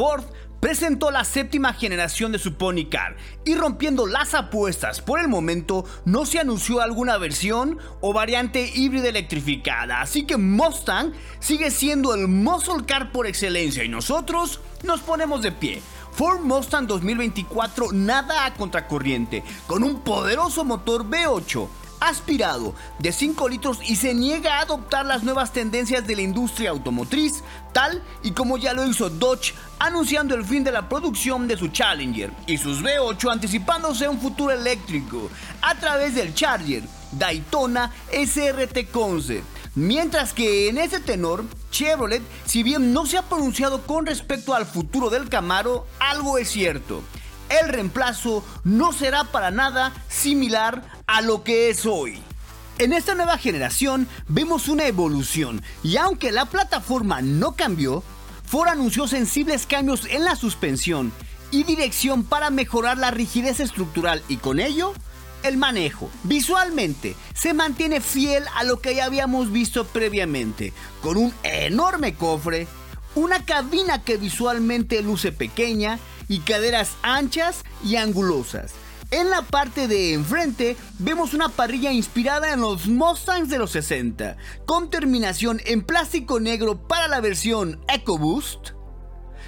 Ford presentó la séptima generación de su Pony Car y rompiendo las apuestas por el momento no se anunció alguna versión o variante híbrida electrificada, así que Mustang sigue siendo el muscle car por excelencia y nosotros nos ponemos de pie. Ford Mustang 2024 nada a contracorriente, con un poderoso motor V8 aspirado de 5 litros y se niega a adoptar las nuevas tendencias de la industria automotriz, tal y como ya lo hizo Dodge anunciando el fin de la producción de su Challenger y sus V8 anticipándose a un futuro eléctrico a través del Charger Daytona SRT Concept. Mientras que en ese tenor, Chevrolet, si bien no se ha pronunciado con respecto al futuro del Camaro, algo es cierto el reemplazo no será para nada similar a lo que es hoy. En esta nueva generación vemos una evolución y aunque la plataforma no cambió, Ford anunció sensibles cambios en la suspensión y dirección para mejorar la rigidez estructural y con ello el manejo. Visualmente se mantiene fiel a lo que ya habíamos visto previamente, con un enorme cofre, una cabina que visualmente luce pequeña y caderas anchas y angulosas. En la parte de enfrente vemos una parrilla inspirada en los Mustangs de los 60, con terminación en plástico negro para la versión EcoBoost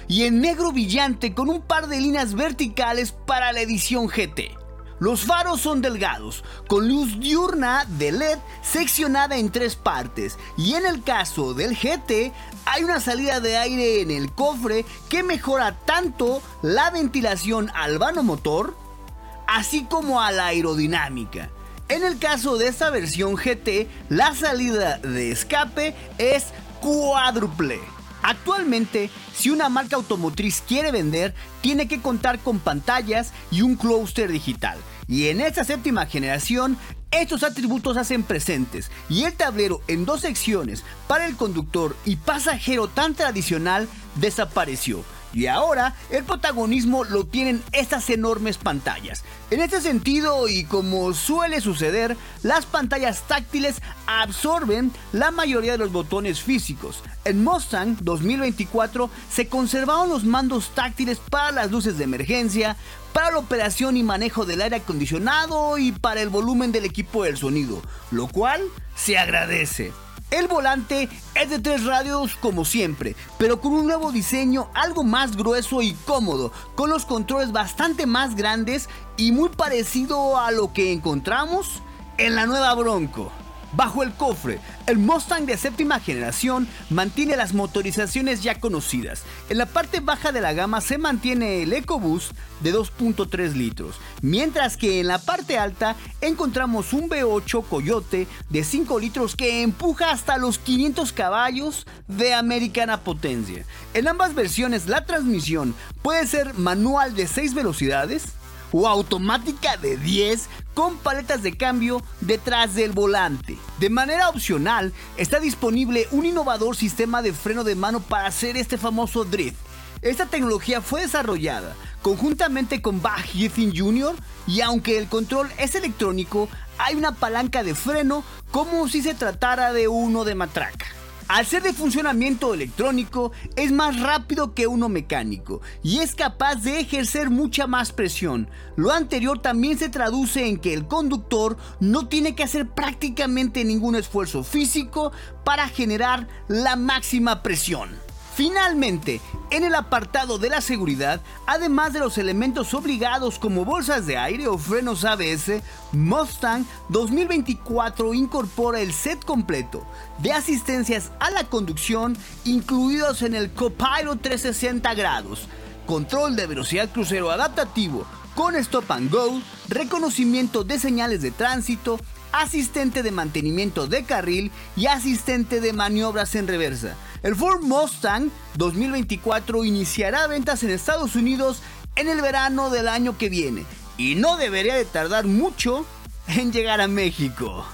y en negro brillante con un par de líneas verticales para la edición GT. Los faros son delgados, con luz diurna de LED seccionada en tres partes y en el caso del GT hay una salida de aire en el cofre que mejora tanto la ventilación al vano motor así como a la aerodinámica. En el caso de esta versión GT, la salida de escape es cuádruple. Actualmente, si una marca automotriz quiere vender, tiene que contar con pantallas y un cluster digital. Y en esta séptima generación, estos atributos hacen presentes y el tablero en dos secciones para el conductor y pasajero tan tradicional desapareció. Y ahora el protagonismo lo tienen estas enormes pantallas. En este sentido, y como suele suceder, las pantallas táctiles absorben la mayoría de los botones físicos. En Mustang 2024 se conservaron los mandos táctiles para las luces de emergencia, para la operación y manejo del aire acondicionado y para el volumen del equipo del sonido, lo cual se agradece. El volante es de tres radios como siempre, pero con un nuevo diseño algo más grueso y cómodo, con los controles bastante más grandes y muy parecido a lo que encontramos en la nueva Bronco. Bajo el cofre, el Mustang de séptima generación mantiene las motorizaciones ya conocidas. En la parte baja de la gama se mantiene el EcoBoost de 2.3 litros, mientras que en la parte alta encontramos un V8 Coyote de 5 litros que empuja hasta los 500 caballos de americana potencia. En ambas versiones la transmisión puede ser manual de 6 velocidades, o automática de 10 con paletas de cambio detrás del volante. De manera opcional, está disponible un innovador sistema de freno de mano para hacer este famoso drift. Esta tecnología fue desarrollada conjuntamente con Bach Jr. y aunque el control es electrónico, hay una palanca de freno como si se tratara de uno de matraca. Al ser de funcionamiento electrónico, es más rápido que uno mecánico y es capaz de ejercer mucha más presión. Lo anterior también se traduce en que el conductor no tiene que hacer prácticamente ningún esfuerzo físico para generar la máxima presión. Finalmente, en el apartado de la seguridad, además de los elementos obligados como bolsas de aire o frenos ABS, Mustang 2024 incorpora el set completo de asistencias a la conducción incluidos en el Copilot 360 grados, control de velocidad crucero adaptativo con stop and go, reconocimiento de señales de tránsito, asistente de mantenimiento de carril y asistente de maniobras en reversa. El Ford Mustang 2024 iniciará ventas en Estados Unidos en el verano del año que viene y no debería de tardar mucho en llegar a México.